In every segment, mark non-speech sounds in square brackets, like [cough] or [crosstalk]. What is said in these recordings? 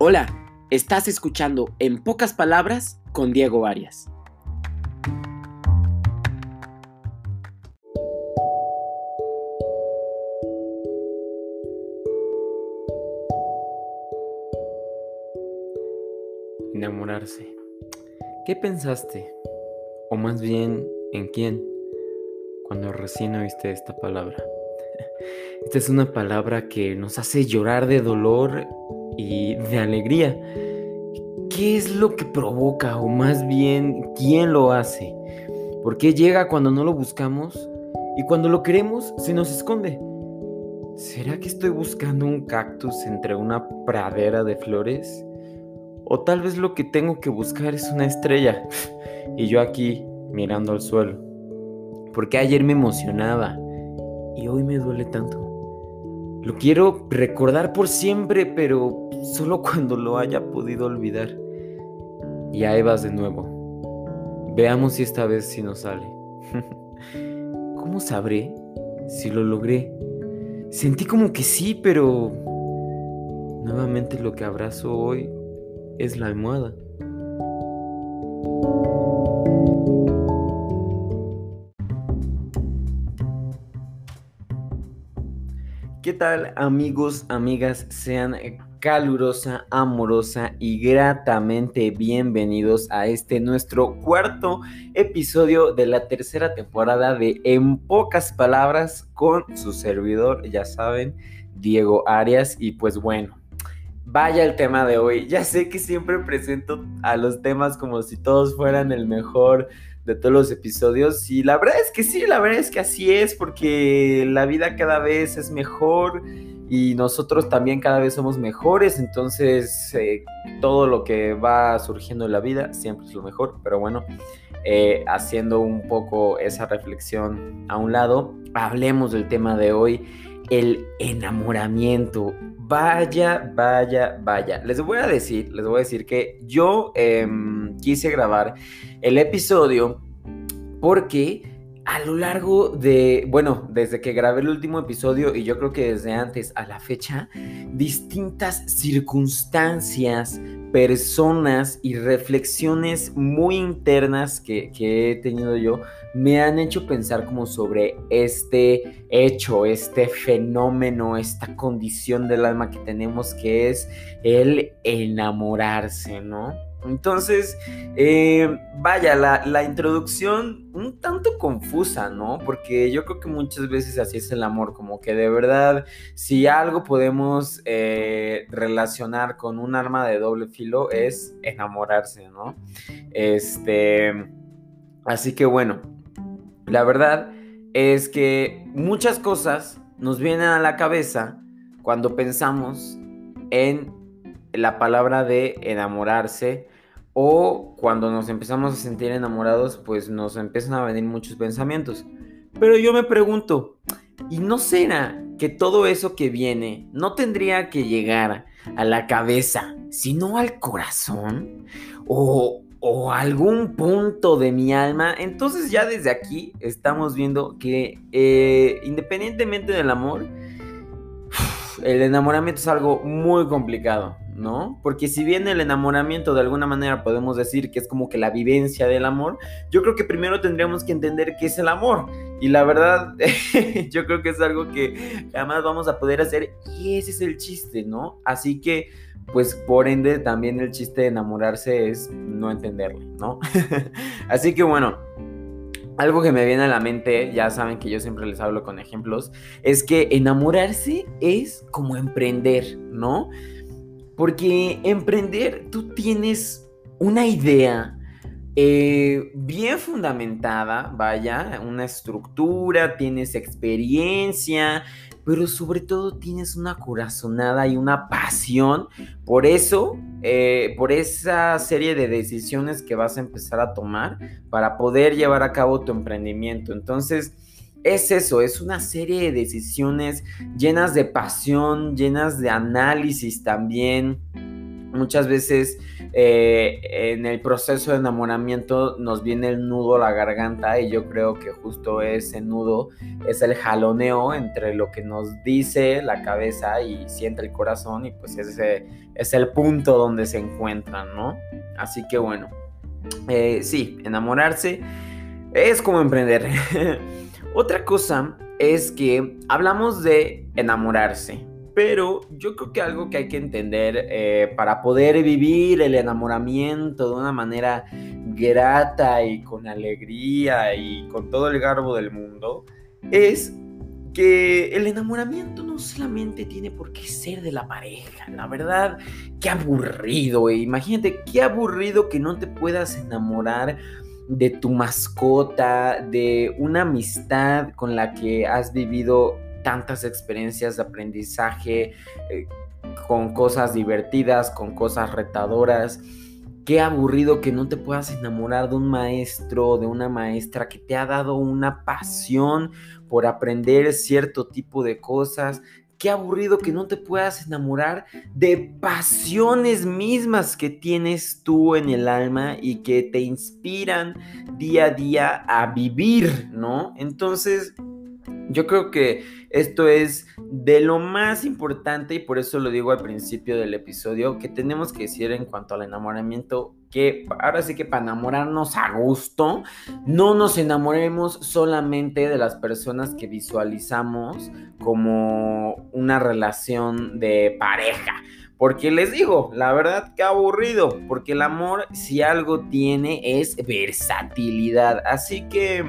Hola, estás escuchando En pocas palabras con Diego Arias. Enamorarse. ¿Qué pensaste? O más bien, ¿en quién? Cuando recién oíste esta palabra. [laughs] Esta es una palabra que nos hace llorar de dolor y de alegría. ¿Qué es lo que provoca o más bien quién lo hace? ¿Por qué llega cuando no lo buscamos y cuando lo queremos se nos esconde? ¿Será que estoy buscando un cactus entre una pradera de flores? O tal vez lo que tengo que buscar es una estrella y yo aquí mirando al suelo. Porque ayer me emocionaba y hoy me duele tanto. Lo quiero recordar por siempre, pero solo [laughs] cuando lo haya podido olvidar. Y ahí vas de nuevo. Veamos si esta vez sí nos sale. [laughs] ¿Cómo sabré si lo logré? Sentí como que sí, pero nuevamente lo que abrazo hoy es la almohada. ¿Qué tal amigos, amigas? Sean calurosa, amorosa y gratamente bienvenidos a este nuestro cuarto episodio de la tercera temporada de En pocas palabras con su servidor, ya saben, Diego Arias. Y pues bueno, vaya el tema de hoy. Ya sé que siempre presento a los temas como si todos fueran el mejor de todos los episodios. Y la verdad es que sí, la verdad es que así es, porque la vida cada vez es mejor y nosotros también cada vez somos mejores. Entonces, eh, todo lo que va surgiendo en la vida siempre es lo mejor. Pero bueno, eh, haciendo un poco esa reflexión a un lado, hablemos del tema de hoy. El enamoramiento. Vaya, vaya, vaya. Les voy a decir, les voy a decir que yo em, quise grabar el episodio porque a lo largo de, bueno, desde que grabé el último episodio y yo creo que desde antes a la fecha, distintas circunstancias, personas y reflexiones muy internas que, he tenido yo me han hecho pensar como sobre este hecho, este fenómeno, esta condición del alma que tenemos que es el enamorarse, ¿no? Entonces, eh, vaya, la, introducción un tanto confusa, ¿no? Porque yo creo que muchas veces así es el amor, como que de verdad, si algo podemos eh, relacionar con un arma de doble filo es enamorarse, ¿no? Este, así que bueno, la verdad es que muchas cosas nos vienen a la cabeza cuando pensamos en la palabra de enamorarse o cuando nos empezamos a sentir enamorados, pues nos empiezan a venir muchos pensamientos. Pero yo me pregunto, ¿y no será que todo eso que viene no tendría que llegar a la cabeza, sino al corazón? ¿O, o algún punto de mi alma? Entonces ya desde aquí estamos viendo que eh, independientemente del amor, el enamoramiento es algo muy complicado. ¿No? Porque si bien el enamoramiento de alguna manera podemos decir que es como que la vivencia del amor, yo creo que primero tendríamos que entender qué es el amor. Y la verdad, [laughs] yo creo que es algo que jamás vamos a poder hacer y ese es el chiste, ¿no? Así que, pues por ende, también el chiste de enamorarse es no entenderlo, ¿no? [laughs] Así que bueno. Algo que me viene a la mente, ya saben que yo siempre les hablo con ejemplos, es que enamorarse es como emprender, ¿no? Porque emprender, tú tienes una idea eh, bien fundamentada, vaya, una estructura, tienes experiencia, pero sobre todo tienes una corazonada y una pasión por eso, eh, por esa serie de decisiones que vas a empezar a tomar para poder llevar a cabo tu emprendimiento. Entonces, es eso, es una serie de decisiones llenas de pasión, llenas de análisis también. Muchas veces eh, en el proceso de enamoramiento nos viene el nudo a la garganta y yo creo que justo ese nudo es el jaloneo entre lo que nos dice la cabeza y siente el corazón y pues ese es el punto donde se encuentran, ¿no? Así que bueno, eh, sí, enamorarse es como emprender. [laughs] Otra cosa es que hablamos de enamorarse, pero yo creo que algo que hay que entender eh, para poder vivir el enamoramiento de una manera grata y con alegría y con todo el garbo del mundo es que el enamoramiento no solamente tiene por qué ser de la pareja. La verdad, qué aburrido, Imagínate, qué aburrido que no te puedas enamorar de tu mascota, de una amistad con la que has vivido tantas experiencias de aprendizaje, eh, con cosas divertidas, con cosas retadoras. Qué aburrido que no te puedas enamorar de un maestro, de una maestra que te ha dado una pasión por aprender cierto tipo de cosas. Qué aburrido que no te puedas enamorar de pasiones mismas que tienes tú en el alma y que te inspiran día a día a vivir, ¿no? Entonces, yo creo que esto es de lo más importante y por eso lo digo al principio del episodio, que tenemos que decir en cuanto al enamoramiento, que ahora sí que para enamorarnos a gusto, no nos enamoremos solamente de las personas que visualizamos como una relación de pareja. Porque les digo, la verdad que aburrido, porque el amor si algo tiene es versatilidad. Así que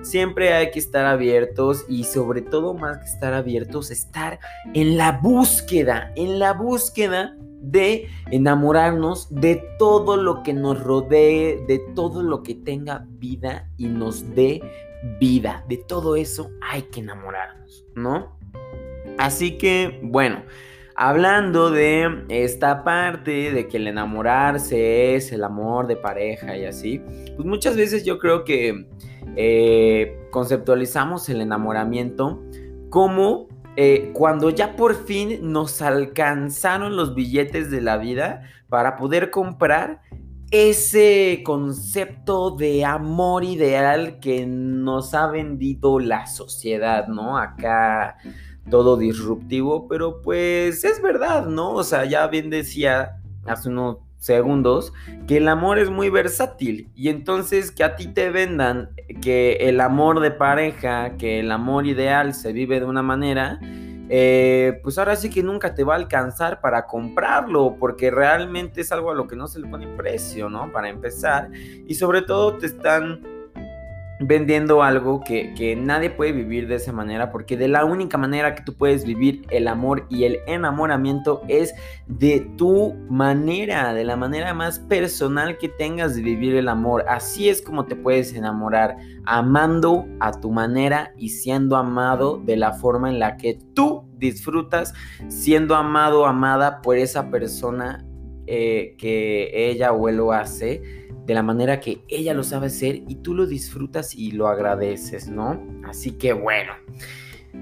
siempre hay que estar abiertos y sobre todo más que estar abiertos, estar en la búsqueda, en la búsqueda de enamorarnos de todo lo que nos rodee, de todo lo que tenga vida y nos dé vida. De todo eso hay que enamorarnos, ¿no? Así que, bueno hablando de esta parte de que el enamorarse es el amor de pareja y así, pues muchas veces yo creo que eh, conceptualizamos el enamoramiento como eh, cuando ya por fin nos alcanzaron los billetes de la vida para poder comprar ese concepto de amor ideal que nos ha vendido la sociedad, ¿no? Acá todo disruptivo, pero pues es verdad, ¿no? O sea, ya bien decía hace unos segundos que el amor es muy versátil y entonces que a ti te vendan que el amor de pareja, que el amor ideal se vive de una manera, eh, pues ahora sí que nunca te va a alcanzar para comprarlo, porque realmente es algo a lo que no se le pone precio, ¿no? Para empezar, y sobre todo te están vendiendo algo que, nadie puede vivir de esa manera, porque de la única manera que tú puedes vivir el amor y el enamoramiento es de tu manera, de la manera más personal que tengas de vivir el amor. Así es como te puedes enamorar, amando a tu manera y siendo amado de la forma en la que tú disfrutas, siendo amado, amada por esa persona eh, que ella o él hace de la manera que ella lo sabe hacer y tú lo disfrutas y lo agradeces, ¿no? Así que bueno.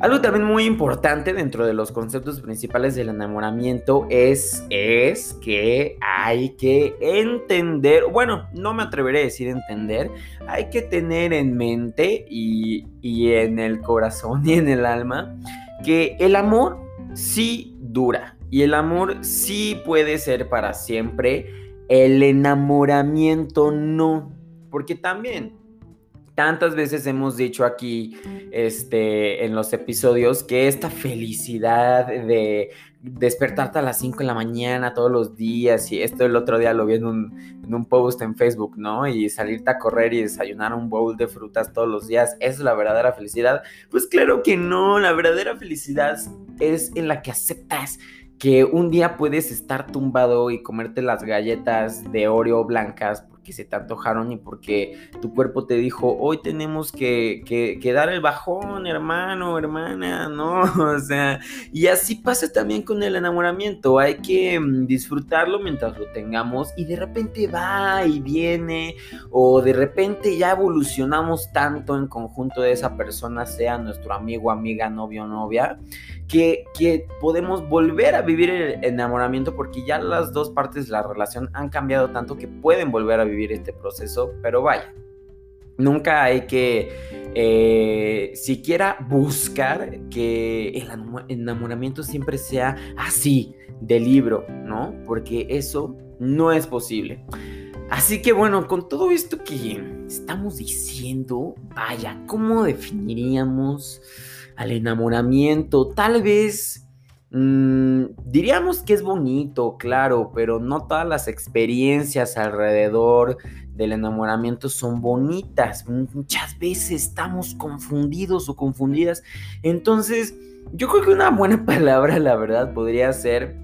Algo también muy importante dentro de los conceptos principales del enamoramiento es, es que hay que entender, bueno, no me atreveré a decir entender, hay que tener en mente y, y en el corazón y en el alma que el amor sí dura y el amor sí puede ser para siempre el enamoramiento no, porque también tantas veces hemos dicho aquí este, en los episodios que esta felicidad de despertarte a las 5 de la mañana todos los días y esto el otro día lo vi en un, en un post en Facebook, ¿no? Y salirte a correr y desayunar un bowl de frutas todos los días, ¿es la verdadera felicidad? Pues claro que no, la verdadera felicidad es en la que aceptas que un día puedes estar tumbado y comerte las galletas de Oreo blancas porque se te antojaron y porque tu cuerpo te dijo, hoy tenemos que, que, dar el bajón, hermano, hermana, [laughs] ¿no? O sea, y así pasa también con el enamoramiento, hay que mm, disfrutarlo mientras lo tengamos y de repente va y viene o de repente ya evolucionamos tanto en conjunto de esa persona, sea nuestro amigo, amiga, novio, novia, que, que podemos volver a vivir el enamoramiento porque ya las dos partes de la relación han cambiado tanto que pueden volver a vivir este proceso, pero vaya, nunca hay que eh, siquiera buscar que el enamoramiento siempre sea así, de libro, ¿no? Porque eso no es posible. Así que bueno, con todo esto que estamos diciendo, vaya, ¿cómo definiríamos al enamoramiento? Tal vez Mm, diríamos que es bonito, claro, pero no todas las experiencias alrededor del enamoramiento son bonitas. Muchas veces estamos confundidos o confundidas. Entonces, yo creo que una buena [laughs] palabra, la verdad, podría ser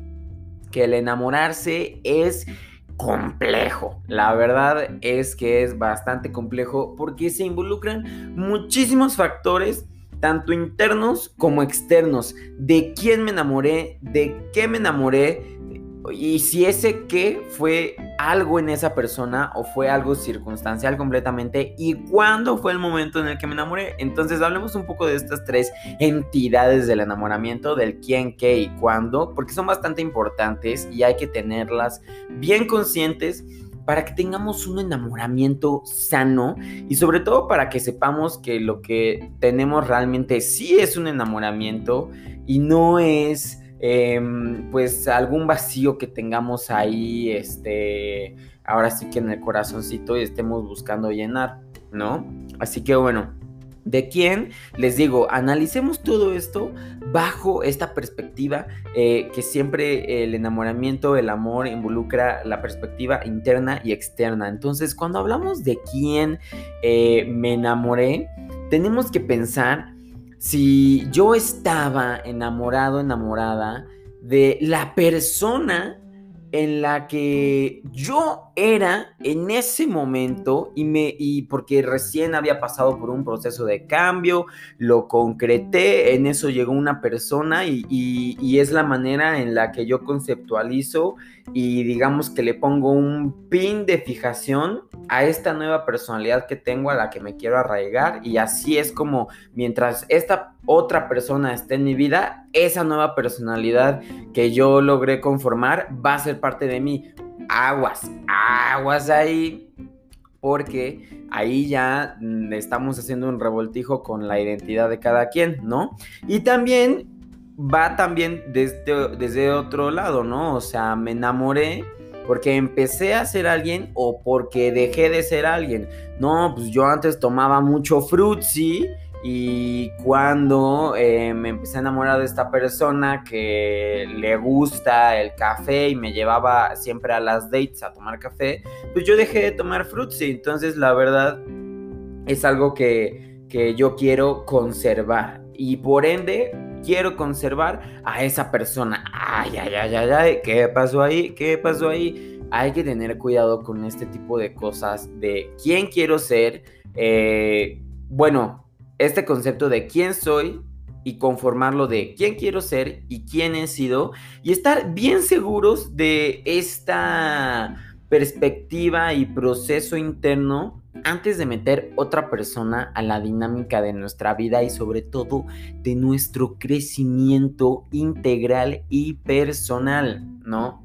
que el enamorarse es complejo. La verdad es que es bastante complejo porque se involucran muchísimos factores tanto internos como externos, de quién me enamoré, de qué me enamoré, y si ese qué fue algo en esa persona o fue algo circunstancial completamente y cuándo fue el momento en el que me enamoré. Entonces hablemos un poco de estas tres entidades del enamoramiento, del quién, qué y cuándo, porque son bastante importantes y hay que tenerlas bien conscientes para que tengamos un enamoramiento sano y sobre todo para que sepamos que lo que tenemos realmente sí es un enamoramiento y no es em, pues algún vacío que tengamos ahí, este, ahora sí que en el corazoncito y estemos buscando llenar, ¿no? Así que bueno, ¿De quién? Les digo, analicemos todo esto bajo esta perspectiva eh, que siempre el enamoramiento, el amor involucra la perspectiva interna y externa. Entonces, cuando hablamos de quién eh, me enamoré, tenemos que pensar si yo estaba enamorado, enamorada de la persona en la que yo era en ese momento y me y porque recién había pasado por un proceso de cambio, lo concreté, en eso llegó una persona y, y es la manera en la que yo conceptualizo y digamos que le pongo un pin de fijación a esta nueva personalidad que tengo a la que me quiero arraigar y así es como mientras esta otra persona esté en mi vida, esa nueva personalidad que yo logré conformar va a ser parte de mí. Aguas, aguas ahí, porque ahí ya mm, estamos haciendo un revoltijo con la identidad de cada quien, ¿no? Y también va también desde, desde otro lado, ¿no? O sea, me enamoré porque empecé a ser alguien o porque dejé de ser alguien. No, pues yo antes tomaba mucho frutzi y cuando eh, me empecé a enamorar de esta persona que le gusta el café y me llevaba siempre a las dates a tomar café, pues yo dejé de tomar frutzi. Entonces la verdad es algo que, que yo quiero conservar. Y por ende quiero conservar a esa persona. Ay, ay, ay, ay, ay, ¿qué pasó ahí? ¿Qué pasó ahí? Hay que tener cuidado con este tipo de cosas de quién quiero ser. Eh, bueno, este concepto de quién soy y conformarlo de quién quiero ser y quién he sido y estar bien seguros de esta perspectiva y proceso interno antes de meter otra persona a la dinámica de nuestra vida y sobre todo de nuestro crecimiento integral y personal, ¿no?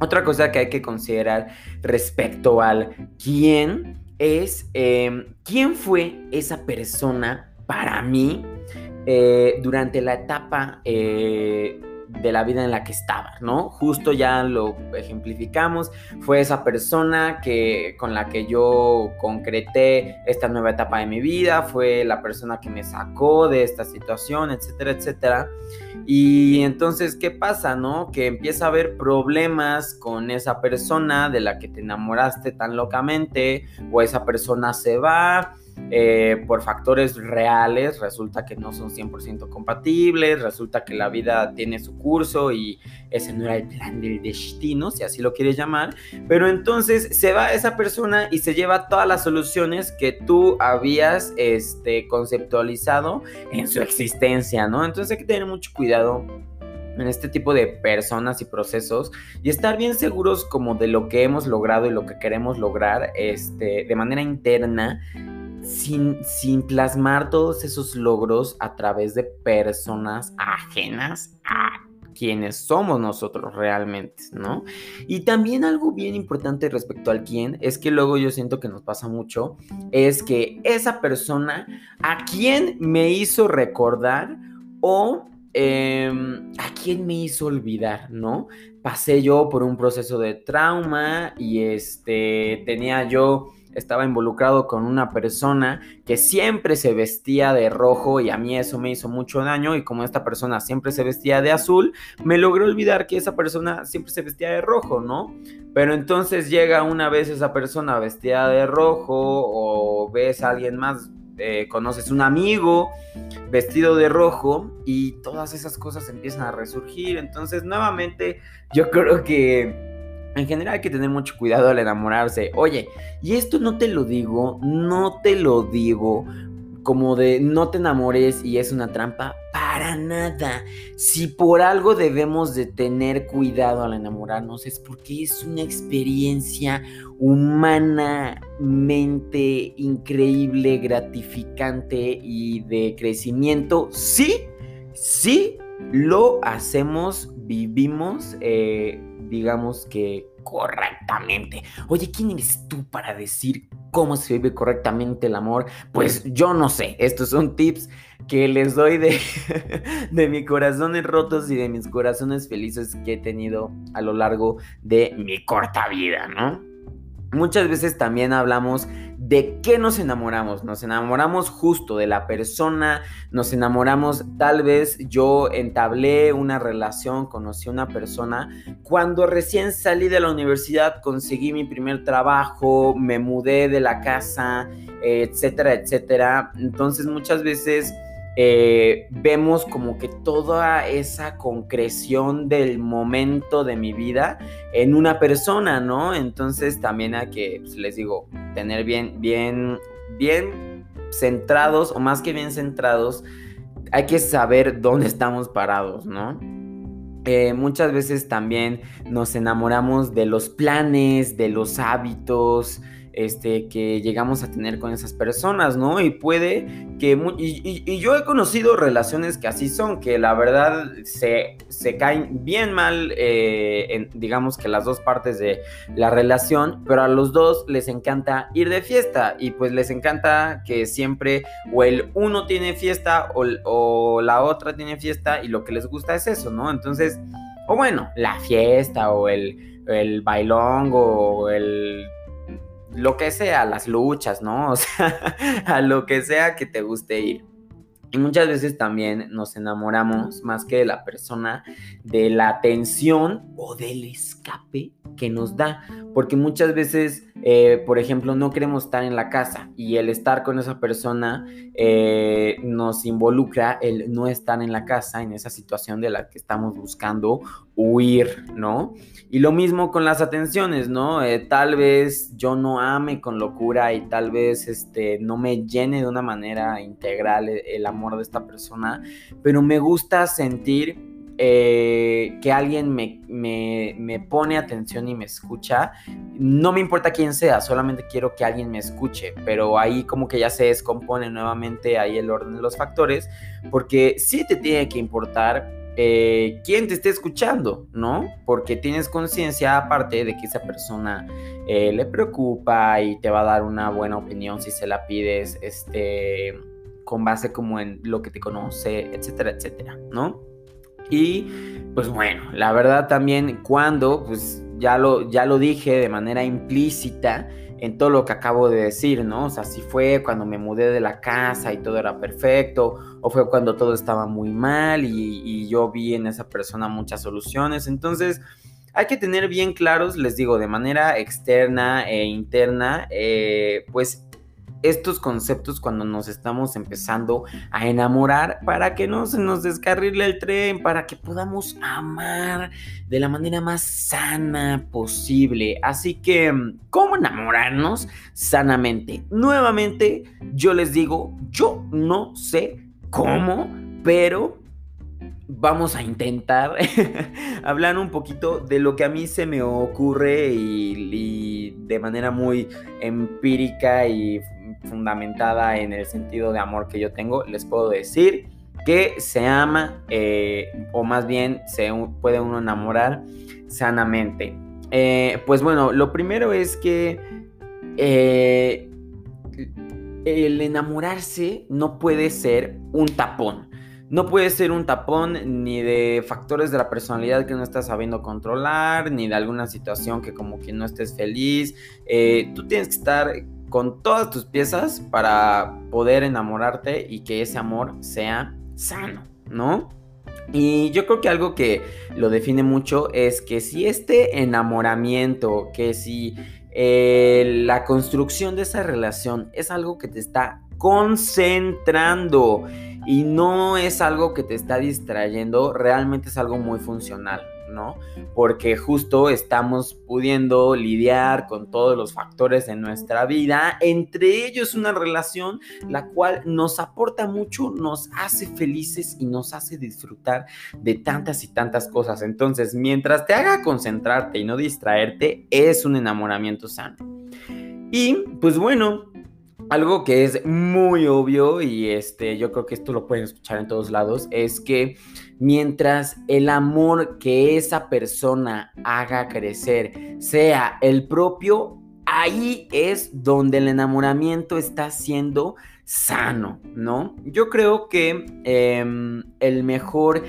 Otra cosa que hay que considerar respecto al quién es em, quién fue esa persona para mí eh, durante la etapa eh, de la vida en la que estaba, ¿no? Justo ya lo ejemplificamos, fue esa persona que con la que yo concreté esta nueva etapa de mi vida, fue la persona que me sacó de esta situación, etcétera, etcétera. Y entonces, ¿qué pasa, no? Que empieza a haber problemas con esa persona de la que te enamoraste tan locamente, o esa persona se va, eh, por factores reales, resulta que no son 100% compatibles, resulta que la vida tiene su curso y ese no era el plan del destino, si así lo quieres llamar, pero entonces se va esa persona y se lleva todas las soluciones que tú habías este, conceptualizado en su existencia, ¿no? Entonces hay que tener mucho cuidado en este tipo de personas y procesos y estar bien seguros como de lo que hemos logrado y lo que queremos lograr este, de manera interna sin, plasmar todos esos logros a través de personas ajenas a quienes somos nosotros realmente, ¿no? Y también algo bien importante respecto al quién es que luego yo siento que nos pasa mucho, es que esa persona a quien me hizo recordar o Em, ¿A quién me hizo olvidar, no? Pasé yo por un proceso de trauma y este tenía yo estaba involucrado con una persona que siempre se vestía de rojo y a mí eso me hizo mucho daño y como esta persona siempre se vestía de azul, me logró olvidar que esa persona siempre se vestía de rojo, ¿no? Pero entonces llega una vez esa persona vestida de rojo o ves a alguien más eh, conoces un amigo vestido de rojo y todas esas cosas empiezan a resurgir. Entonces, nuevamente, yo creo que en general hay que tener mucho cuidado al enamorarse. Oye, y esto no te lo digo, no te lo digo como de no te enamores y es una trampa, para nada. Si por algo debemos de tener cuidado al enamorarnos es porque es una experiencia humanamente increíble, gratificante y de crecimiento. Sí, sí, lo hacemos, vivimos, eh, digamos que correctamente. Oye, ¿quién eres tú para decir cómo se vive correctamente el amor? Pues yo no sé. Estos son tips que les doy de, [laughs] de mis corazones rotos y de mis corazones felices que he tenido a lo largo de mi corta vida, ¿no? Muchas veces también hablamos de qué nos enamoramos. Nos enamoramos justo de la persona, nos enamoramos, tal vez yo entablé una relación, conocí a una persona. Cuando recién salí de la universidad, conseguí mi primer trabajo, me mudé de la casa, etcétera, etcétera. Entonces muchas veces eh, vemos como que toda esa concreción del momento de mi vida en una persona, ¿no? Entonces también hay que, pues, les digo, tener bien, bien, bien centrados, o más que bien centrados, hay que saber dónde estamos parados, ¿no? Eh, muchas veces también nos enamoramos de los planes, de los hábitos, este, que llegamos a tener con esas personas, ¿no? Y puede que... Y, yo he conocido relaciones que así son, que la verdad se, caen bien mal, eh, en, digamos que las dos partes de la relación, pero a los dos les encanta ir de fiesta y pues les encanta que siempre o el uno tiene fiesta o, o la otra tiene fiesta y lo que les gusta es eso, ¿no? Entonces, o bueno, la fiesta o el, el bailón o el lo que sea, las luchas, ¿no? [laughs] O sea, a lo que sea que te guste ir. Y muchas veces también nos enamoramos más que de la persona, de la atención o del escape que nos da. Porque muchas veces, eh, por ejemplo, no queremos estar en la casa y el estar con esa persona eh, nos involucra el no estar en la casa, en esa situación de la que estamos buscando huir, ¿no? Y lo mismo con las atenciones, ¿no? Eh, tal vez yo no ame con locura y tal vez este, no me llene de una manera integral el amor de esta persona, pero me gusta sentir eh, que alguien me, me, pone atención y me escucha. No me importa quién sea, solamente quiero que alguien me escuche, pero ahí como que ya se descompone nuevamente ahí el orden de los factores, porque sí te tiene que importar eh, quién te esté escuchando, ¿no? Porque tienes conciencia aparte de que esa persona eh, le preocupa y te va a dar una buena opinión si se la pides, este, con base como en lo que te conoce, etcétera, etcétera, ¿no? Y pues bueno, la verdad también cuando, pues ya lo, ya lo dije de manera implícita en todo lo que acabo de decir, ¿no? O sea, si fue cuando me mudé de la casa y todo era perfecto, o fue cuando todo estaba muy mal y, yo vi en esa persona muchas soluciones. Entonces, hay que tener bien claros, les digo, de manera externa e interna, eh, pues estos conceptos cuando nos estamos empezando a enamorar para que no se nos descarrile el tren, para que podamos amar de la manera más sana posible. Así que, ¿cómo enamorarnos sanamente? Nuevamente, yo les digo, yo no sé cómo, pero vamos a intentar [laughs] hablar un poquito de lo que a mí se me ocurre y, de manera muy empírica y fundamentada en el sentido de amor que yo tengo, les puedo decir que se ama eh, o más bien se puede uno enamorar sanamente. Eh, pues bueno, lo primero es que eh, el enamorarse no puede ser un tapón. No puede ser un tapón ni de factores de la personalidad que no estás sabiendo controlar, ni de alguna situación que como que no estés feliz. Tú tienes que estar con todas tus piezas para poder enamorarte y que ese amor sea sano, ¿no? Y yo creo que algo que lo define mucho es que si este enamoramiento, que si eh, la construcción de esa relación es algo que te está concentrando y no es algo que te está distrayendo, realmente es algo muy funcional. ¿No? Porque justo estamos pudiendo lidiar con todos los factores de nuestra vida, entre ellos una relación la cual nos aporta mucho, nos hace felices y nos hace disfrutar de tantas y tantas cosas. Entonces, mientras te haga concentrarte y no distraerte, es un enamoramiento sano. Y pues bueno, algo que es muy obvio y este, yo creo que esto lo pueden escuchar en todos lados, es que mientras el amor que esa persona haga crecer sea el propio, ahí es donde el enamoramiento está siendo sano, ¿no? Yo creo que em, el mejor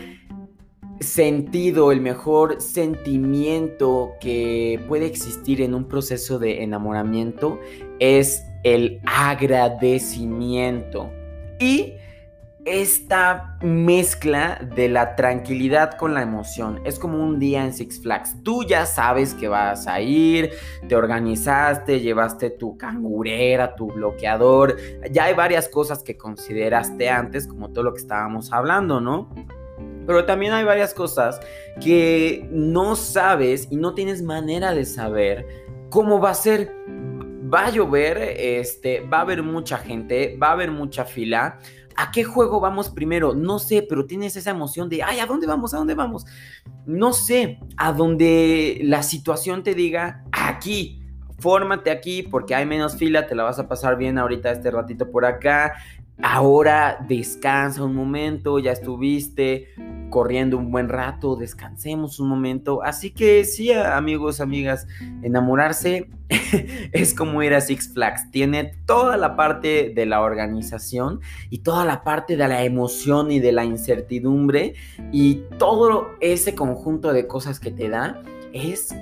sentido, el mejor sentimiento que puede existir en un proceso de enamoramiento es el agradecimiento y esta mezcla de la tranquilidad con la emoción. Es como un día en Six Flags. Tú ya sabes que vas a ir, te organizaste, llevaste tu cangurera, tu bloqueador. Ya hay varias cosas que consideraste antes, como todo lo que estábamos hablando, ¿no? Pero también hay varias cosas que no sabes y no tienes manera de saber cómo va a ser va a llover, este, va a haber mucha gente, va a haber mucha fila. ¿A qué juego vamos primero? No sé, pero tienes esa emoción de, ay, ¿a dónde vamos? ¿A dónde vamos? No sé, a donde la situación te diga, aquí, fórmate aquí porque hay menos fila, te la vas a pasar bien ahorita este ratito por acá. Ahora descansa un momento, ya estuviste corriendo un buen rato, descansemos un momento. Así que sí, amigos, amigas, enamorarse [laughs] es como ir a Six Flags. Tiene toda la parte de la organización y toda la parte de la emoción y de la incertidumbre y todo ese conjunto de cosas que te da es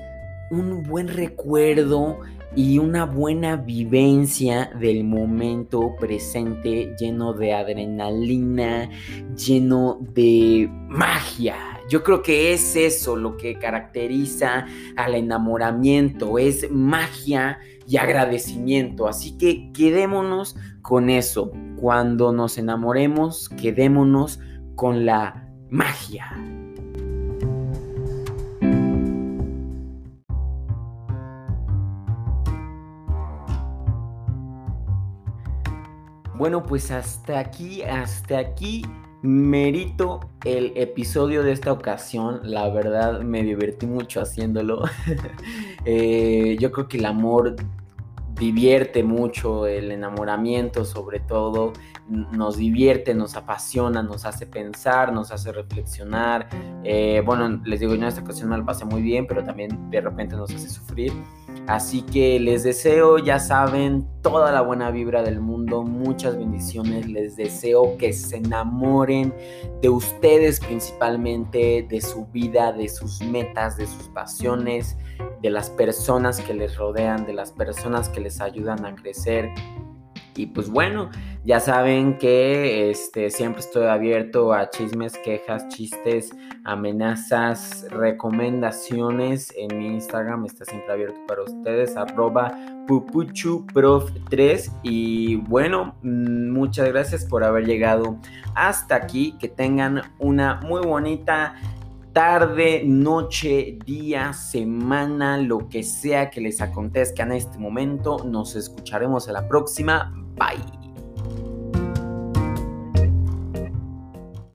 un buen recuerdo y una buena vivencia del momento presente lleno de adrenalina, lleno de magia. Yo creo que es eso lo que caracteriza al enamoramiento, es magia y agradecimiento. Así que quedémonos con eso. Cuando nos enamoremos, quedémonos con la magia. Bueno, pues hasta aquí, hasta aquí merito el episodio de esta ocasión. La verdad me divertí mucho haciéndolo. [laughs] Eh, yo creo que el amor divierte mucho, el enamoramiento sobre todo, nos divierte, nos apasiona, nos hace pensar, nos hace reflexionar. Eh, bueno, les digo, en esta ocasión me lo pasé muy bien, pero también de repente nos hace sufrir. Así que les deseo, ya saben, toda la buena vibra del mundo, muchas bendiciones, les deseo que se enamoren de ustedes principalmente, de su vida, de sus metas, de sus pasiones, de las personas que les rodean, de las personas que les ayudan a crecer. Y pues bueno, ya saben que este, siempre estoy abierto a chismes, quejas, chistes, amenazas, recomendaciones. En mi Instagram está siempre abierto para ustedes, arroba pupuchuprof3. Y bueno, mm, muchas gracias por haber llegado hasta aquí. Que tengan una muy bonita tarde, noche, día, semana, lo que sea que les acontezca en este momento. Nos escucharemos a la próxima. Bye.